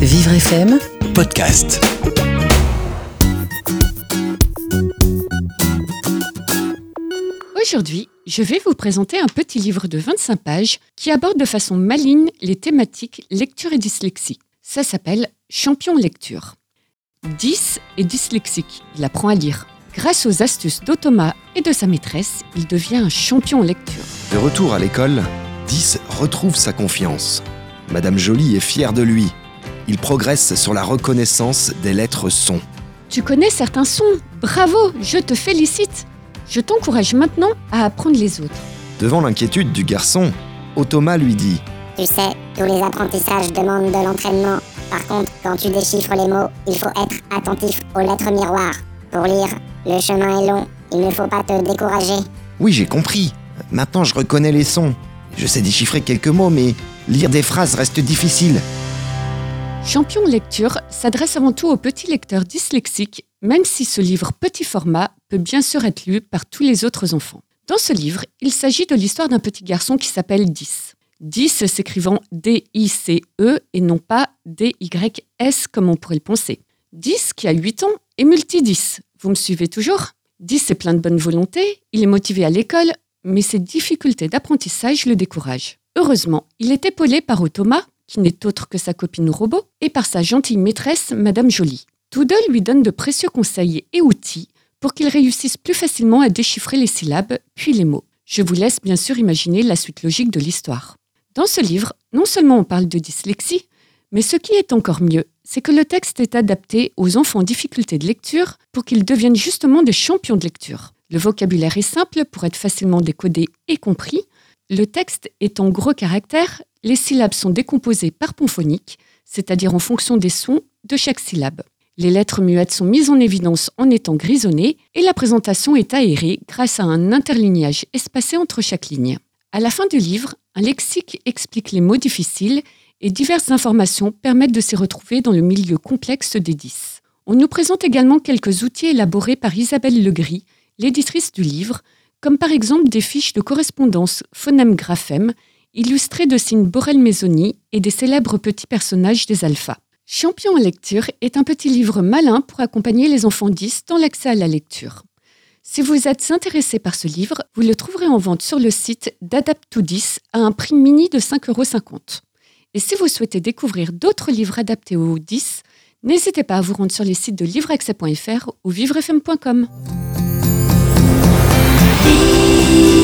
Vivre FM podcast. Aujourd'hui, je vais vous présenter un petit livre de 25 pages qui aborde de façon maligne les thématiques lecture et dyslexie. Ça s'appelle Champion lecture. 10 est dyslexique, il apprend à lire. Grâce aux astuces d'Otoma et de sa maîtresse, il devient un champion en lecture. De retour à l'école, 10 retrouve sa confiance. Madame Jolie est fière de lui. Il progresse sur la reconnaissance des lettres sons. Tu connais certains sons Bravo, je te félicite. Je t'encourage maintenant à apprendre les autres. Devant l'inquiétude du garçon, Otoma lui dit Tu sais, tous les apprentissages demandent de l'entraînement. Par contre, quand tu déchiffres les mots, il faut être attentif aux lettres miroirs. Pour lire, le chemin est long, il ne faut pas te décourager. Oui, j'ai compris. Maintenant, je reconnais les sons. Je sais déchiffrer quelques mots, mais lire des phrases reste difficile. Champion lecture s'adresse avant tout aux petits lecteurs dyslexiques, même si ce livre petit format peut bien sûr être lu par tous les autres enfants. Dans ce livre, il s'agit de l'histoire d'un petit garçon qui s'appelle 10. 10 s'écrivant D-I-C-E et non pas D-Y-S comme on pourrait le penser. 10 qui a 8 ans est multi-10. Vous me suivez toujours? 10 est plein de bonne volonté, il est motivé à l'école, mais ses difficultés d'apprentissage le découragent. Heureusement, il est épaulé par Otoma, qui n'est autre que sa copine robot, et par sa gentille maîtresse, Madame Jolie. Deux lui donnent de précieux conseils et outils pour qu'il réussisse plus facilement à déchiffrer les syllabes, puis les mots. Je vous laisse bien sûr imaginer la suite logique de l'histoire. Dans ce livre, non seulement on parle de dyslexie, mais ce qui est encore mieux, c'est que le texte est adapté aux enfants en difficulté de lecture pour qu'ils deviennent justement des champions de lecture. Le vocabulaire est simple pour être facilement décodé et compris. Le texte est en gros caractères, les syllabes sont décomposées par pont c'est-à-dire en fonction des sons de chaque syllabe. Les lettres muettes sont mises en évidence en étant grisonnées et la présentation est aérée grâce à un interlignage espacé entre chaque ligne. À la fin du livre, un lexique explique les mots difficiles et diverses informations permettent de s'y retrouver dans le milieu complexe des 10. On nous présente également quelques outils élaborés par Isabelle Legris, l'éditrice du livre, comme par exemple des fiches de correspondance phonème-graphème illustrées de signes Borel-Maisoni et des célèbres petits personnages des alphas. Champion en lecture est un petit livre malin pour accompagner les enfants 10 dans l'accès à la lecture. Si vous êtes intéressé par ce livre, vous le trouverez en vente sur le site d'Adapt210 à un prix mini de 5,50 euros. Et si vous souhaitez découvrir d'autres livres adaptés aux 10, n'hésitez pas à vous rendre sur les sites de livreaccès.fr ou vivrefm.com. Vivre FM